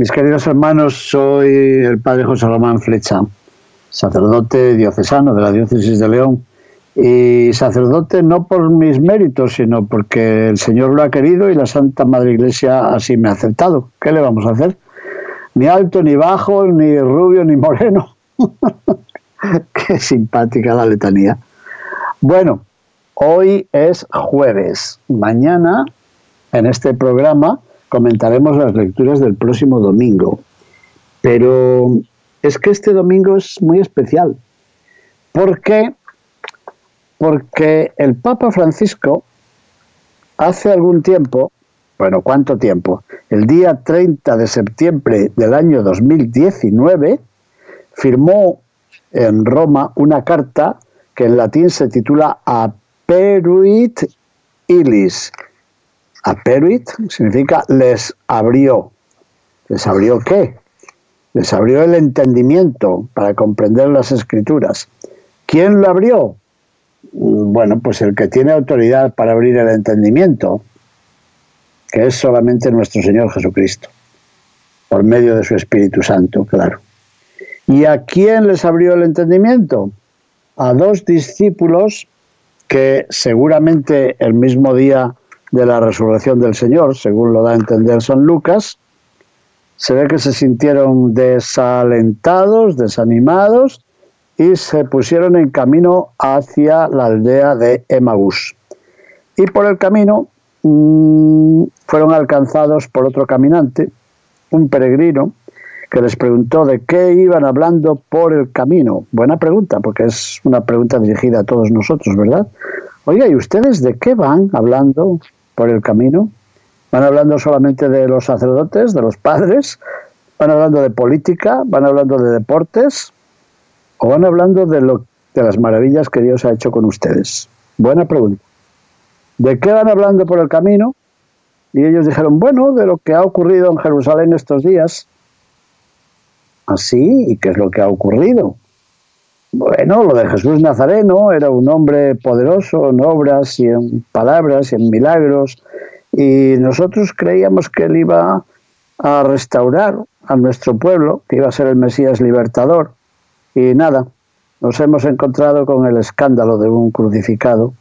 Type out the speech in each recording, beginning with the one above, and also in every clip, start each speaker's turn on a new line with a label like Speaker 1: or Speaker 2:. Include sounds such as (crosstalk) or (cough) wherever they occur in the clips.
Speaker 1: Mis queridos hermanos, soy el padre José Román Flecha, sacerdote diocesano de la diócesis de León y sacerdote no por mis méritos, sino porque el Señor lo ha querido y la Santa Madre Iglesia así me ha aceptado. ¿Qué le vamos a hacer? Ni alto, ni bajo, ni rubio, ni moreno. (laughs) Qué simpática la letanía. Bueno, hoy es jueves. Mañana, en este programa, comentaremos las lecturas del próximo domingo. Pero es que este domingo es muy especial. ¿Por qué? Porque el Papa Francisco hace algún tiempo, bueno, ¿cuánto tiempo? El día 30 de septiembre del año 2019 firmó en Roma una carta que en latín se titula Aperuit Illis, Aperuit significa les abrió. ¿Les abrió qué? Les abrió el entendimiento para comprender las escrituras. ¿Quién lo abrió? Mm, bueno, pues el que tiene autoridad para abrir el entendimiento, que es solamente nuestro Señor Jesucristo, por medio de su Espíritu Santo, claro. ¿Y a quién les abrió el entendimiento? A dos discípulos que seguramente el mismo día de la resurrección del Señor, según lo da a entender San Lucas, se ve que se sintieron desalentados, desanimados y se pusieron en camino hacia la aldea de Emaús. Y por el camino mmm, fueron alcanzados por otro caminante, un peregrino, que les preguntó de qué iban hablando por el camino. Buena pregunta, porque es una pregunta dirigida a todos nosotros, ¿verdad? Oiga, ¿y ustedes de qué van hablando por el camino. Van hablando solamente de los sacerdotes, de los padres, van hablando de política, van hablando de deportes o van hablando de, lo, de las maravillas que Dios ha hecho con ustedes. Buena pregunta. ¿De qué van hablando por el camino? Y ellos dijeron, bueno, de lo que ha ocurrido en Jerusalén estos días. Así, ¿y qué es lo que ha ocurrido? Bueno, lo de Jesús Nazareno era un hombre poderoso en obras y en palabras y en milagros, y nosotros creíamos que él iba a restaurar a nuestro pueblo, que iba a ser el Mesías libertador, y nada, nos hemos encontrado con el escándalo de un crucificado,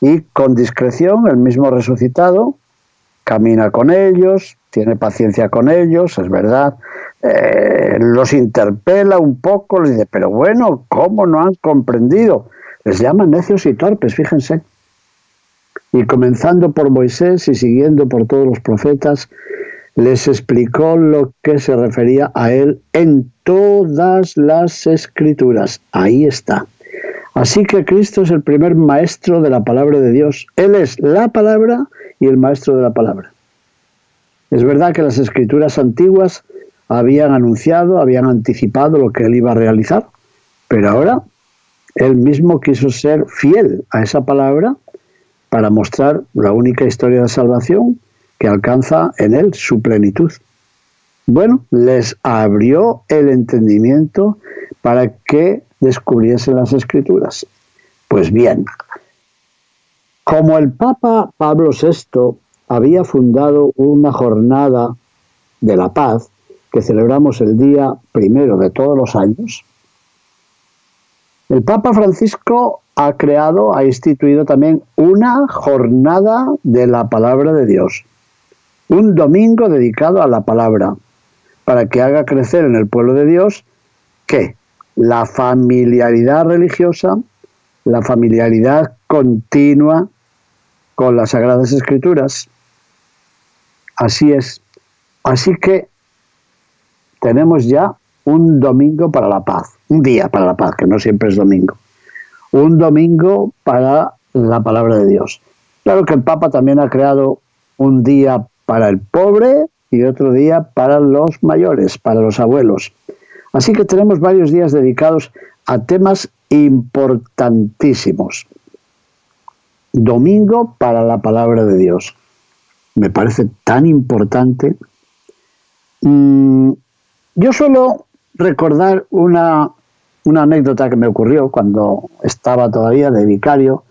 Speaker 1: y con discreción el mismo resucitado camina con ellos, tiene paciencia con ellos, es verdad, eh, los interpela un poco, les dice, pero bueno, ¿cómo no han comprendido? Les llama necios y torpes, fíjense. Y comenzando por Moisés y siguiendo por todos los profetas, les explicó lo que se refería a él en todas las escrituras. Ahí está. Así que Cristo es el primer maestro de la palabra de Dios. Él es la palabra y el maestro de la palabra. Es verdad que las escrituras antiguas habían anunciado, habían anticipado lo que él iba a realizar, pero ahora él mismo quiso ser fiel a esa palabra para mostrar la única historia de salvación que alcanza en él su plenitud. Bueno, les abrió el entendimiento para que descubriesen las escrituras. Pues bien, como el Papa Pablo VI había fundado una jornada de la paz, que celebramos el día primero de todos los años, el Papa Francisco ha creado, ha instituido también una jornada de la palabra de Dios, un domingo dedicado a la palabra, para que haga crecer en el pueblo de Dios que la familiaridad religiosa, la familiaridad continua con las Sagradas Escrituras. Así es. Así que tenemos ya un domingo para la paz, un día para la paz, que no siempre es domingo, un domingo para la palabra de Dios. Claro que el Papa también ha creado un día para el pobre y otro día para los mayores, para los abuelos. Así que tenemos varios días dedicados a temas importantísimos. Domingo para la palabra de Dios. Me parece tan importante. Mm, yo suelo recordar una, una anécdota que me ocurrió cuando estaba todavía de vicario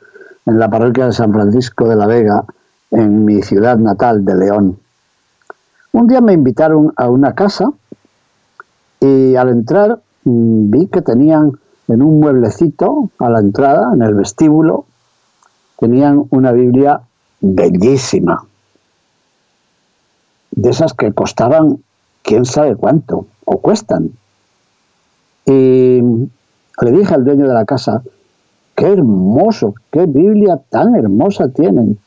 Speaker 1: en la parroquia de San Francisco de la Vega, en mi ciudad natal de León. Un día me invitaron a una casa y al entrar mm, vi que tenían en un mueblecito a la entrada, en el vestíbulo, tenían una Biblia bellísima, de esas que costaban quién sabe cuánto, o cuestan. Y le dije al dueño de la casa, qué hermoso, qué Biblia tan hermosa tienen.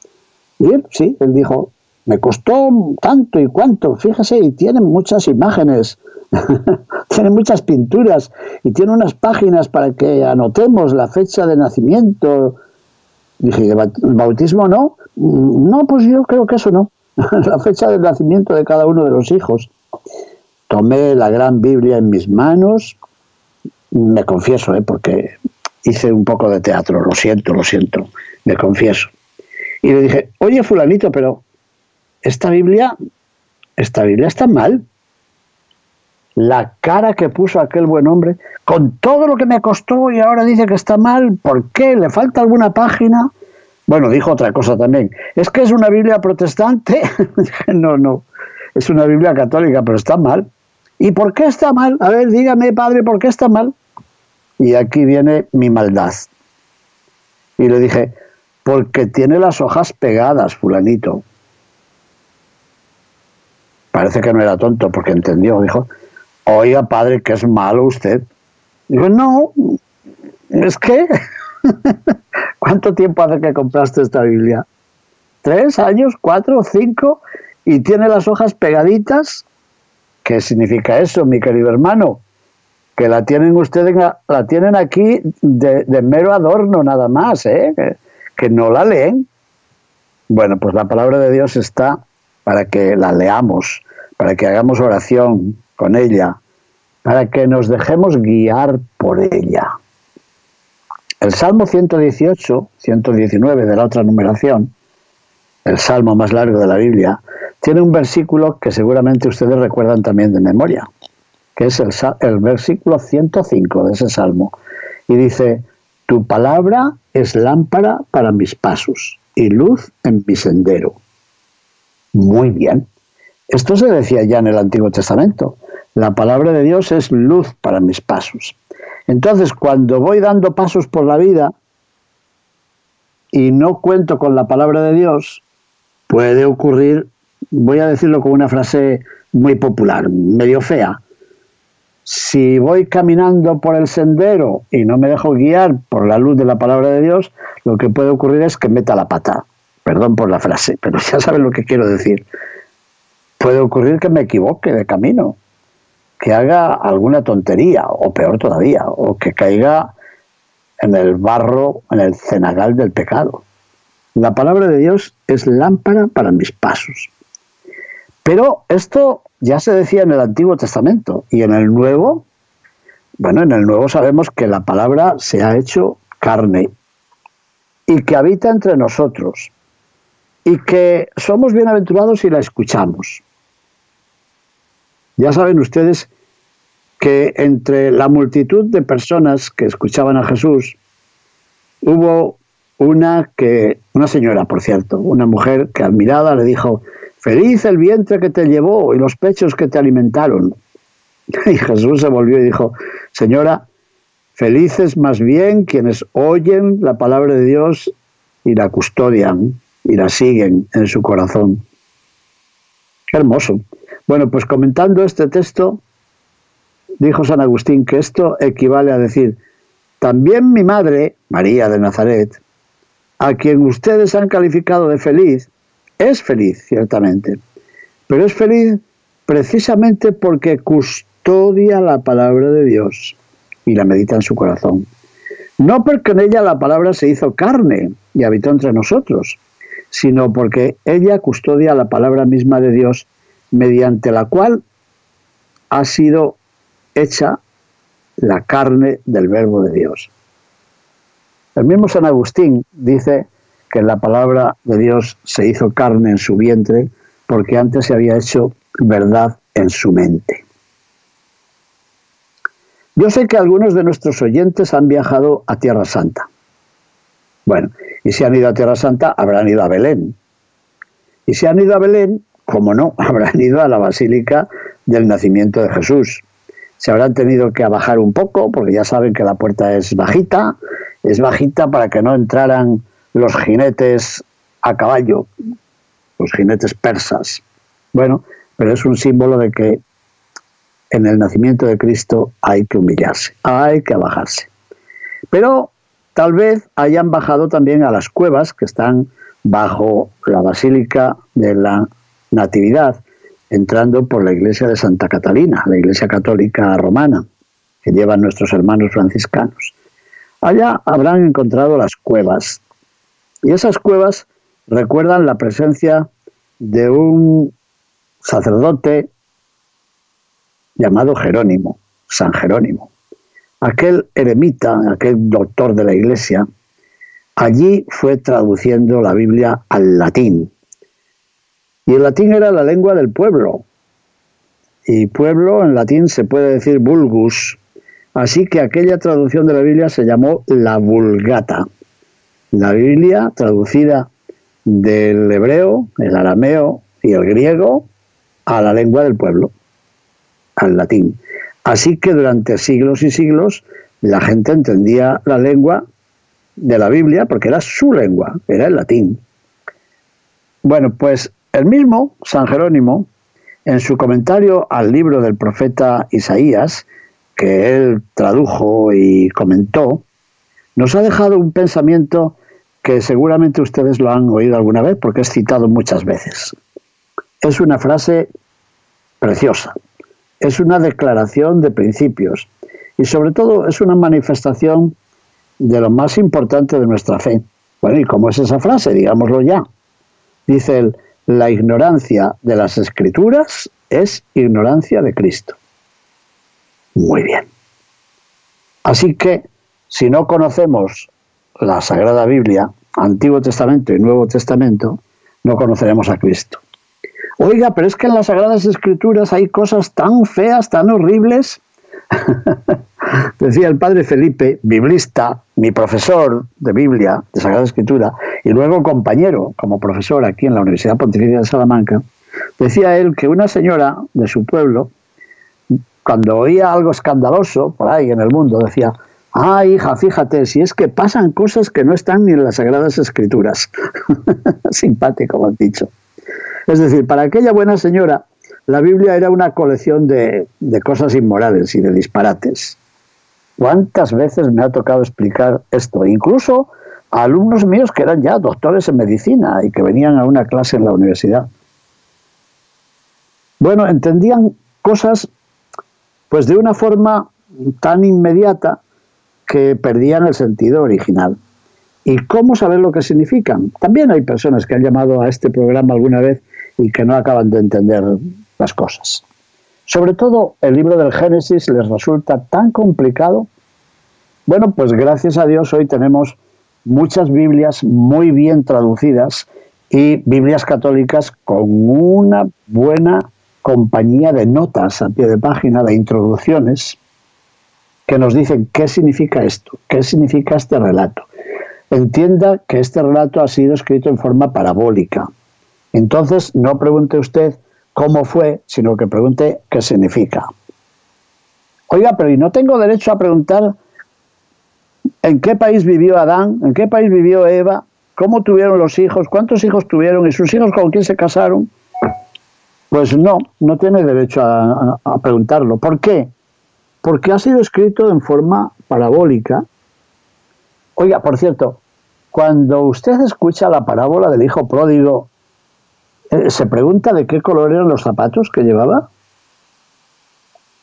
Speaker 1: Y él, sí, él dijo, me costó tanto y cuánto, fíjese, y tienen muchas imágenes, (laughs) tiene muchas pinturas y tiene unas páginas para que anotemos la fecha de nacimiento. Dije, ¿el bautismo no? No, pues yo creo que eso no. (laughs) la fecha de nacimiento de cada uno de los hijos. Tomé la gran Biblia en mis manos, me confieso, ¿eh? porque hice un poco de teatro, lo siento, lo siento, me confieso. Y le dije, oye fulanito, pero esta Biblia, esta Biblia está mal. La cara que puso aquel buen hombre, con todo lo que me costó y ahora dice que está mal, ¿por qué? ¿Le falta alguna página? Bueno, dijo otra cosa también. ¿Es que es una Biblia protestante? (laughs) no, no. Es una Biblia católica, pero está mal. ¿Y por qué está mal? A ver, dígame, padre, ¿por qué está mal? Y aquí viene mi maldad. Y le dije, porque tiene las hojas pegadas, fulanito. Parece que no era tonto porque entendió. Dijo, oiga padre, que es malo usted. Digo, no, es que, (laughs) ¿cuánto tiempo hace que compraste esta Biblia? ¿Tres años? ¿Cuatro? ¿Cinco? ¿Y tiene las hojas pegaditas? ¿Qué significa eso, mi querido hermano? Que la tienen ustedes, la tienen aquí de, mero adorno nada más, ¿eh? que no la leen. Bueno, pues la palabra de Dios está para que la leamos, para que hagamos oración con ella, para que nos dejemos guiar por ella. El Salmo 118, 119 de la otra numeración, el salmo más largo de la Biblia, tiene un versículo que seguramente ustedes recuerdan también de memoria, que es el, versículo 105 de ese salmo. Y dice, tu palabra es lámpara para mis pasos y luz en mi sendero. Muy bien. Esto se decía ya en el Antiguo Testamento. La palabra de Dios es luz para mis pasos. Entonces, cuando voy dando pasos por la vida y no cuento con la palabra de Dios, puede ocurrir, voy a decirlo con una frase muy popular, medio fea. Si voy caminando por el sendero y no me dejo guiar por la luz de la palabra de Dios, lo que puede ocurrir es que meta la pata. Perdón por la frase, pero (laughs) ya saben lo que quiero decir. Puede ocurrir que me equivoque de camino, que haga alguna tontería, o peor todavía, o que caiga en el barro, en el cenagal del pecado. La palabra de Dios es lámpara para mis pasos. Pero esto ya se decía en el Antiguo Testamento y en el Nuevo, bueno, en el Nuevo sabemos que la palabra se ha hecho carne y que habita entre nosotros y que somos bienaventurados si la escuchamos. Ya saben ustedes que entre la multitud de personas que escuchaban a Jesús hubo una que una señora, por cierto, una mujer que admirada le dijo, "Feliz el vientre que te llevó y los pechos que te alimentaron." (laughs) Y Jesús se volvió y dijo, "Señora, felices más bien quienes oyen la palabra de Dios y la custodian y la siguen en su corazón." Hermoso. Bueno, pues comentando este texto, dijo San Agustín que esto equivale a decir, también mi madre, María de Nazaret, a quien ustedes han calificado de feliz, es feliz, ciertamente, pero es feliz precisamente porque custodia la palabra de Dios y la medita en su corazón. No porque en ella la palabra se hizo carne y habitó entre nosotros, sino porque ella custodia la palabra misma de Dios mediante la cual ha sido hecha la carne del verbo de Dios. El mismo San Agustín dice que la palabra de Dios se hizo carne en su vientre porque antes se había hecho verdad en su mente. Yo sé que algunos de nuestros oyentes han viajado a Tierra Santa. Bueno, y si han ido a Tierra Santa, habrán ido a Belén. Y si han ido a Belén, como no, (laughs) habrán ido a la Basílica del Nacimiento de Jesús. Se habrán tenido que bajar un poco, porque ya saben que la puerta es bajita, es bajita para que no entraran los jinetes a caballo, los jinetes persas. Bueno, pero es un símbolo de que en el nacimiento de Cristo hay que humillarse, hay que bajarse. Pero tal vez hayan bajado también a las cuevas que están bajo la Basílica de la Natividad, entrando por la iglesia de Santa Catalina, la iglesia católica romana, que llevan nuestros hermanos franciscanos. Allá habrán encontrado las cuevas. Y esas cuevas recuerdan la presencia de un sacerdote llamado Jerónimo, San Jerónimo. Aquel eremita, aquel doctor de la iglesia, allí fue traduciendo la Biblia al latín. Y el latín era la lengua del pueblo. Y pueblo en latín se puede decir vulgus, Así que aquella traducción de la Biblia se llamó la Vulgata. La Biblia traducida del hebreo, el arameo y el griego a la lengua del pueblo, al latín. Así que durante siglos y siglos la gente entendía la lengua de la Biblia porque era su lengua, era el latín. Bueno, pues el mismo San Jerónimo, en su comentario al libro del profeta Isaías, que él tradujo y comentó, nos ha dejado un pensamiento que seguramente ustedes lo han oído alguna vez porque es citado muchas veces. Es una frase preciosa, es una declaración de principios y sobre todo es una manifestación de lo más importante de nuestra fe. Bueno, ¿y cómo es esa frase? Digámoslo ya. Dice él, la ignorancia de las escrituras es ignorancia de Cristo. Muy bien. Así que, si no conocemos la Sagrada Biblia, Antiguo Testamento y Nuevo Testamento, no conoceremos a Cristo. Oiga, pero es que en las Sagradas Escrituras hay cosas tan feas, tan horribles. (laughs) Decía el padre Felipe, biblista, mi profesor de Biblia, de Sagrada Escritura, y luego compañero como profesor aquí en la Universidad Pontificia de Salamanca, decía él que una señora de su pueblo cuando oía algo escandaloso por ahí en el mundo, decía, ah, hija, fíjate, si es que pasan cosas que no están ni en las Sagradas Escrituras. (laughs) Simpático, lo han dicho. Es decir, para aquella buena señora, la Biblia era una colección de, de cosas inmorales y de disparates. ¿Cuántas veces me ha tocado explicar esto? Incluso a alumnos míos que eran ya doctores en medicina y que venían a una clase en la universidad. Bueno, entendían cosas pues de una forma tan inmediata que perdían el sentido original. ¿Y cómo saber lo que significan? También hay personas que han llamado a este programa alguna vez y que no acaban de entender las cosas. Sobre todo el libro del Génesis les resulta tan complicado. Bueno, pues gracias a Dios hoy tenemos muchas Biblias muy bien traducidas y Biblias católicas con una buena compañía de notas a pie de página, de introducciones, que nos dicen qué significa esto, qué significa este relato. Entienda que este relato ha sido escrito en forma parabólica. Entonces, no pregunte usted cómo fue, sino que pregunte qué significa. Oiga, pero ¿y no tengo derecho a preguntar en qué país vivió Adán, en qué país vivió Eva, cómo tuvieron los hijos, cuántos hijos tuvieron y sus hijos con quién se casaron? Pues no, no tiene derecho a, preguntarlo. ¿Por qué? Porque ha sido escrito en forma parabólica. Oiga, por cierto, cuando usted escucha la parábola del hijo pródigo, eh, ¿se pregunta de qué color eran los zapatos que llevaba?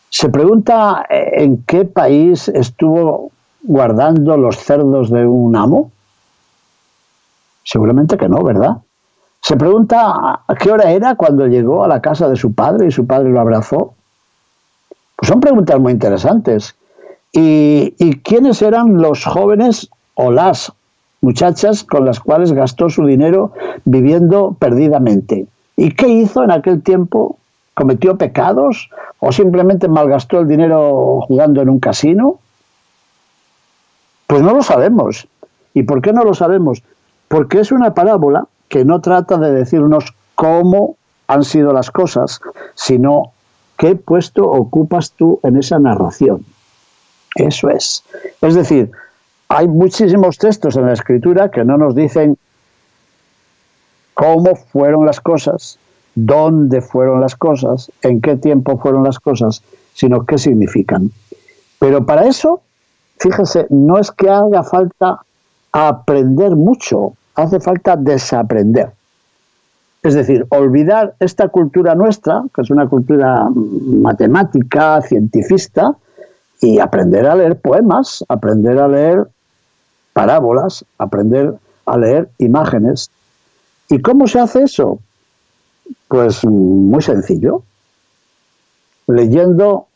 Speaker 1: ¿Se pregunta eh, en qué país estuvo guardando los cerdos de un amo? Seguramente que no, ¿verdad? Se pregunta a qué hora era cuando llegó a la casa de su padre y su padre lo abrazó. Pues son preguntas muy interesantes. ¿Y, y quiénes eran los jóvenes o las muchachas con las cuales gastó su dinero viviendo perdidamente? ¿Y qué hizo en aquel tiempo? ¿Cometió pecados o simplemente malgastó el dinero jugando en un casino? Pues no lo sabemos. ¿Y por qué no lo sabemos? Porque es una parábola que no trata de decirnos cómo han sido las cosas, sino qué puesto ocupas tú en esa narración. Eso es. Es decir, hay muchísimos textos en la escritura que no nos dicen cómo fueron las cosas, dónde fueron las cosas, en qué tiempo fueron las cosas, sino qué significan. Pero para eso, fíjense, no es que haga falta aprender mucho, hace falta desaprender. Es decir, olvidar esta cultura nuestra, que es una cultura matemática, cientifista, y aprender a leer poemas, aprender a leer parábolas, aprender a leer imágenes. ¿Y cómo se hace eso? Pues muy sencillo, leyendo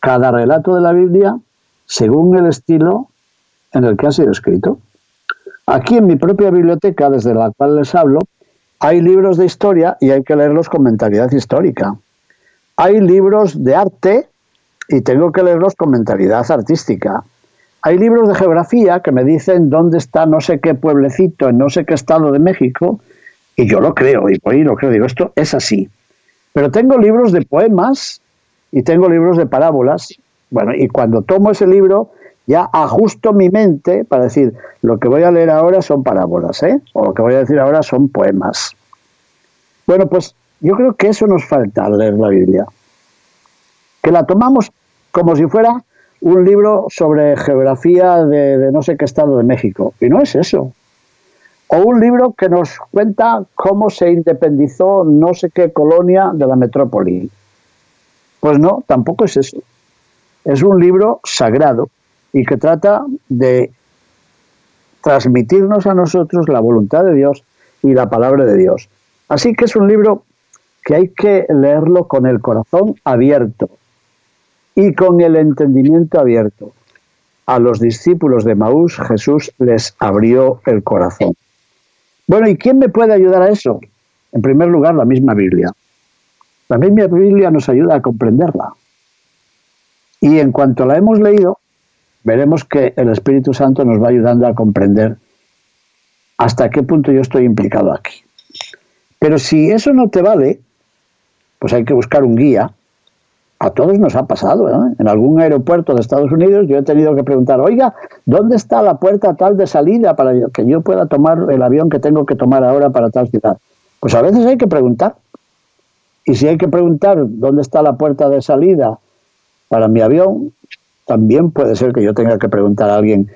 Speaker 1: cada relato de la Biblia según el estilo en el que ha sido escrito. Aquí en mi propia biblioteca, desde la cual les hablo, hay libros de historia y hay que leerlos con mentalidad histórica. Hay libros de arte y tengo que leerlos con mentalidad artística. Hay libros de geografía que me dicen dónde está no sé qué pueblecito en no sé qué estado de México y yo lo creo y por ahí lo creo, digo, esto es así. Pero tengo libros de poemas y tengo libros de parábolas. Bueno, y cuando tomo ese libro ya ajusto mi mente para decir, lo que voy a leer ahora son parábolas, ¿eh? o lo que voy a decir ahora son poemas. Bueno, pues yo creo que eso nos falta al leer la Biblia, que la tomamos como si fuera un libro sobre geografía de, de no sé qué estado de México, y no es eso. O un libro que nos cuenta cómo se independizó no sé qué colonia de la metrópoli. Pues no, tampoco es eso. Es un libro sagrado y que trata de transmitirnos a nosotros la voluntad de Dios y la palabra de Dios. Así que es un libro que hay que leerlo con el corazón abierto y con el entendimiento abierto. A los discípulos de Maús Jesús les abrió el corazón. Bueno, ¿y quién me puede ayudar a eso? En primer lugar, la misma Biblia. La misma Biblia nos ayuda a comprenderla. Y en cuanto la hemos leído, veremos que el Espíritu Santo nos va ayudando a comprender hasta qué punto yo estoy implicado aquí. Pero si eso no te vale, pues hay que buscar un guía. A todos nos ha pasado. En algún aeropuerto de Estados Unidos yo he tenido que preguntar, oiga, ¿dónde está la puerta tal de salida para que yo pueda tomar el avión que tengo que tomar ahora para tal ciudad? Pues a veces hay que preguntar. Y si hay que preguntar dónde está la puerta de salida para mi avión, también puede ser que yo tenga que preguntar a alguien,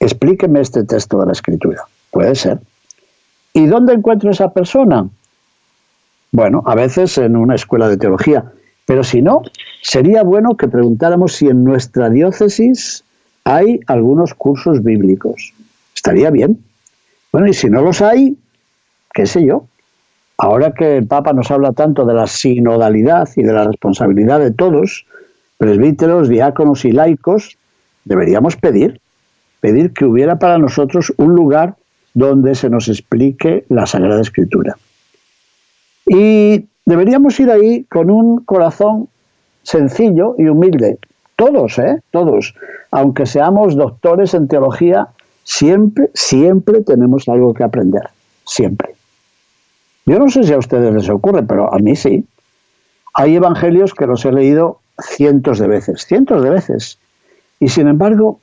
Speaker 1: explíqueme este texto de la escritura. Puede ser. ¿Y dónde encuentro esa persona? Bueno, a veces en una escuela de teología, pero si no, sería bueno que preguntáramos si en nuestra diócesis hay algunos cursos bíblicos. Estaría bien. Bueno, y si no los hay, qué sé yo. Ahora que el Papa nos habla tanto de la sinodalidad y de la responsabilidad de todos, presbíteros, diáconos y laicos, deberíamos pedir, pedir que hubiera para nosotros un lugar donde se nos explique la Sagrada Escritura. Y deberíamos ir ahí con un corazón sencillo y humilde. Todos, ¿eh? Todos. Aunque seamos doctores en teología, siempre, siempre tenemos algo que aprender. Siempre. Yo no sé si a ustedes les ocurre, pero a mí sí. Hay evangelios que los he leído cientos de veces, cientos de veces. Y sin embargo,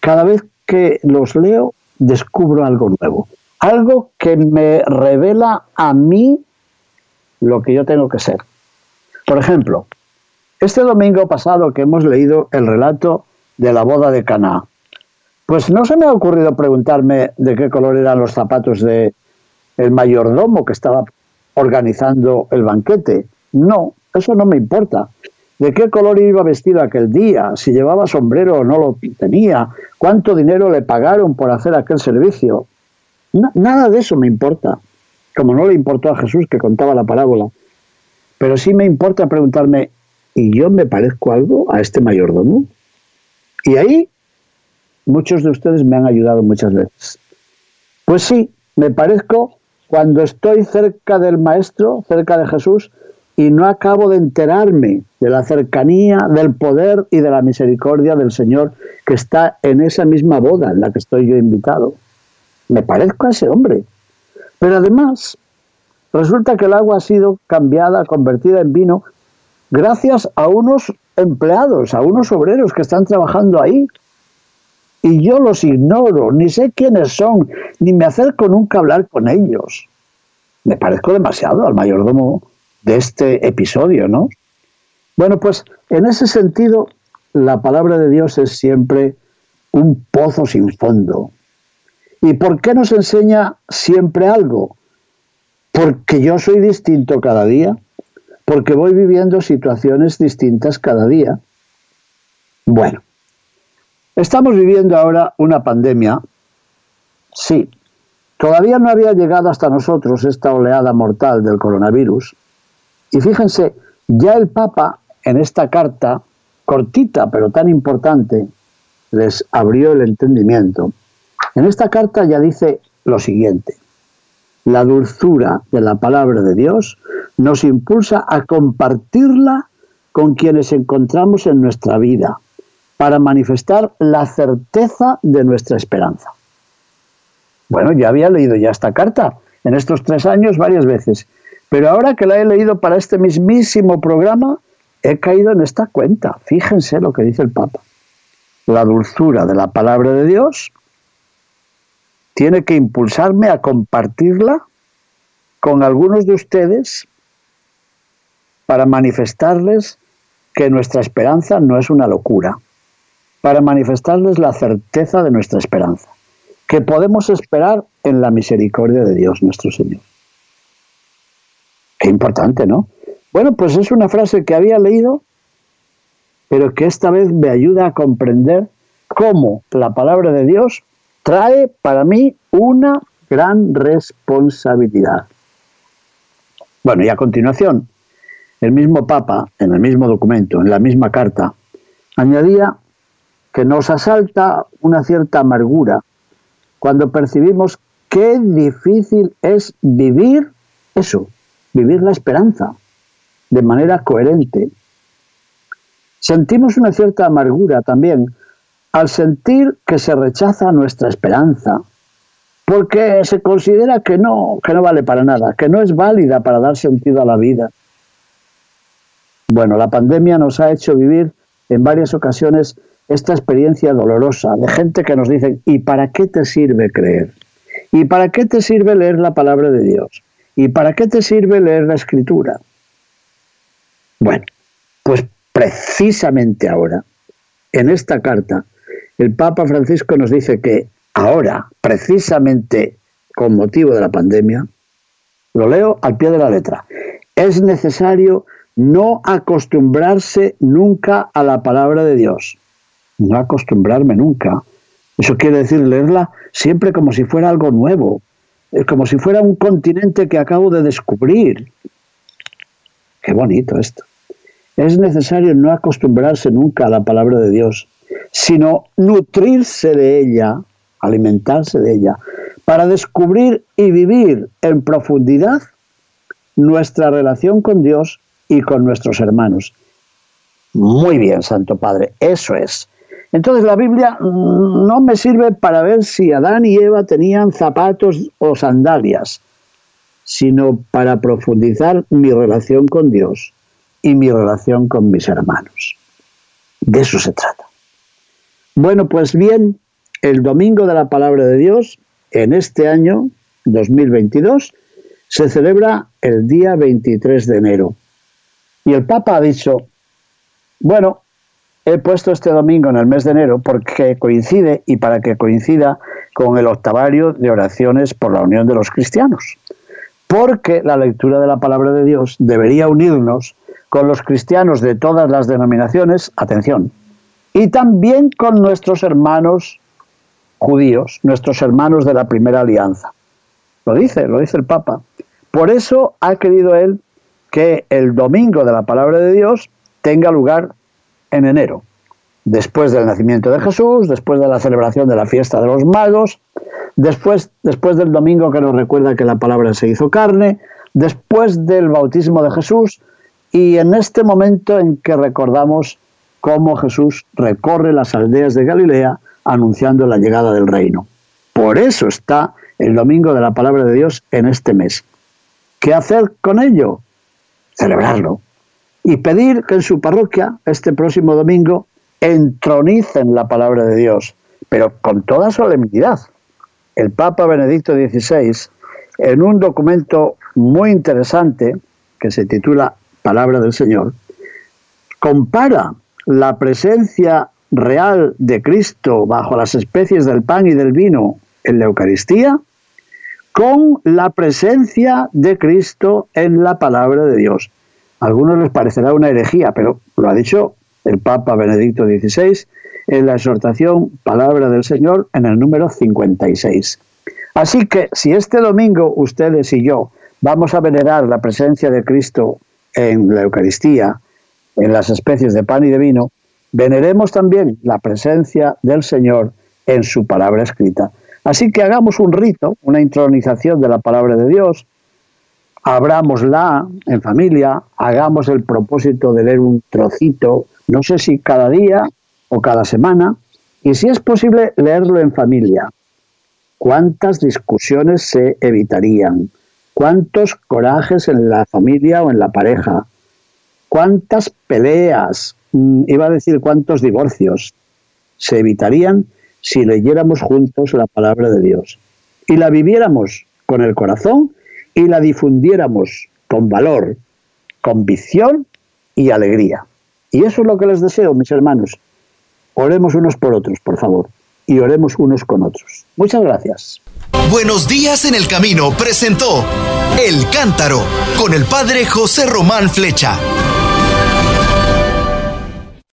Speaker 1: cada vez que los leo, descubro algo nuevo. Algo que me revela a mí lo que yo tengo que ser. Por ejemplo, este domingo pasado que hemos leído el relato de la boda de Caná, pues no se me ha ocurrido preguntarme de qué color eran los zapatos de el mayordomo que estaba organizando el banquete. No, eso no me importa de qué color iba vestido aquel día, si llevaba sombrero o no lo tenía, cuánto dinero le pagaron por hacer aquel servicio. nada de eso me importa. como no le importó a Jesús que contaba la parábola, pero sí me importa preguntarme, ¿y yo me parezco algo a este mayordomo? Y ahí muchos de ustedes me han ayudado muchas veces. Pues sí, me parezco cuando estoy cerca del Maestro, cerca de Jesús, y no acabo de enterarme de la cercanía, del poder y de la misericordia del Señor que está en esa misma boda en la que estoy yo invitado. Me parezco a ese hombre. Pero además, resulta que el agua ha sido cambiada, convertida en vino, gracias a unos empleados, a unos obreros que están trabajando ahí. Y yo los ignoro, ni sé quiénes son, ni me acerco nunca a hablar con ellos. Me parezco demasiado al mayordomo de este episodio, ¿no? Bueno, pues en ese sentido, la palabra de Dios es siempre un pozo sin fondo. ¿Y por qué nos enseña siempre algo? Porque yo soy distinto cada día, porque voy viviendo situaciones distintas cada día. Bueno, estamos viviendo ahora una pandemia, sí, todavía no había llegado hasta nosotros esta oleada mortal del coronavirus, y fíjense, ya el Papa en esta carta, cortita pero tan importante, les abrió el entendimiento. En esta carta ya dice lo siguiente, la dulzura de la palabra de Dios nos impulsa a compartirla con quienes encontramos en nuestra vida, para manifestar la certeza de nuestra esperanza. Bueno, ya había leído ya esta carta en estos tres años varias veces pero ahora que la he leído para este mismísimo programa, he caído en esta cuenta. Fíjense lo que dice el Papa. La dulzura de la palabra de Dios tiene que impulsarme a compartirla con algunos de ustedes para manifestarles que nuestra esperanza no es una locura, para manifestarles la certeza de nuestra esperanza, que podemos esperar en la misericordia de Dios nuestro Señor. Importante, ¿no? Bueno, pues es una frase que había leído, pero que esta vez me ayuda a comprender cómo la palabra de Dios trae para mí una gran responsabilidad. Bueno, y a continuación, el mismo Papa, en el mismo documento, en la misma carta, añadía que nos asalta una cierta amargura cuando percibimos qué difícil es vivir eso, vivir la esperanza de manera coherente. Sentimos una cierta amargura también al sentir que se rechaza nuestra esperanza, porque se considera que no, que no vale para nada, que no es válida para dar sentido a la vida. Bueno, la pandemia nos ha hecho vivir en varias ocasiones esta experiencia dolorosa de gente que nos dice, ¿y para qué te sirve creer? ¿Y para qué te sirve leer la palabra de Dios? ¿Y para qué te sirve leer la escritura? Bueno, pues precisamente ahora, en esta carta, el Papa Francisco nos dice que ahora, precisamente con motivo de la pandemia, lo leo al pie de la letra, es necesario no acostumbrarse nunca a la palabra de Dios. No acostumbrarme nunca. Eso quiere decir leerla siempre como si fuera algo nuevo, es como si fuera un continente que acabo de descubrir. Qué bonito esto. Es necesario no acostumbrarse nunca a la palabra de Dios, sino nutrirse de ella, alimentarse de ella, para descubrir y vivir en profundidad nuestra relación con Dios y con nuestros hermanos. Muy bien, Santo Padre, eso es. Entonces la Biblia no me sirve para ver si Adán y Eva tenían zapatos o sandalias, sino para profundizar mi relación con Dios y mi relación con mis hermanos. De eso se trata. Bueno, pues bien, el Domingo de la Palabra de Dios, en este año 2022, se celebra el día 23 de enero. Y el Papa ha dicho, bueno, He puesto este domingo en el mes de enero porque coincide y para que coincida con el octavario de oraciones por la unión de los cristianos. Porque la lectura de la palabra de Dios debería unirnos con los cristianos de todas las denominaciones, atención, y también con nuestros hermanos judíos, nuestros hermanos de la primera alianza. Lo dice, lo dice el Papa. Por eso ha querido él que el domingo de la palabra de Dios tenga lugar en enero, después del nacimiento de Jesús, después de la celebración de la fiesta de los magos, después, después del domingo que nos recuerda que la palabra se hizo carne, después del bautismo de Jesús y en este momento en que recordamos cómo Jesús recorre las aldeas de Galilea anunciando la llegada del reino. Por eso está el domingo de la palabra de Dios en este mes. ¿Qué hacer con ello? Celebrarlo. Y pedir que en su parroquia, este próximo domingo, entronicen la palabra de Dios, pero con toda solemnidad. El Papa Benedicto XVI, en un documento muy interesante que se titula Palabra del Señor, compara la presencia real de Cristo bajo las especies del pan y del vino en la Eucaristía con la presencia de Cristo en la palabra de Dios. A algunos les parecerá una herejía, pero lo ha dicho el Papa Benedicto XVI en la exhortación Palabra del Señor en el número 56. Así que si este domingo ustedes y yo vamos a venerar la presencia de Cristo en la Eucaristía, en las especies de pan y de vino, veneremos también la presencia del Señor en su palabra escrita. Así que hagamos un rito, una intronización de la palabra de Dios, abrámosla en familia, hagamos el propósito de leer un trocito, no sé si cada día o cada semana, y si es posible leerlo en familia. ¿Cuántas discusiones se evitarían? ¿Cuántos corajes en la familia o en la pareja? ¿Cuántas peleas? Mm, iba a decir cuántos divorcios se evitarían si leyéramos juntos la palabra de Dios y la viviéramos con el corazón y la difundiéramos con valor, convicción y alegría. Y eso es lo que les deseo, mis hermanos. Oremos unos por otros, por favor, y oremos unos con otros. Muchas gracias.
Speaker 2: Buenos días en el camino presentó El Cántaro con el padre José Román Flecha.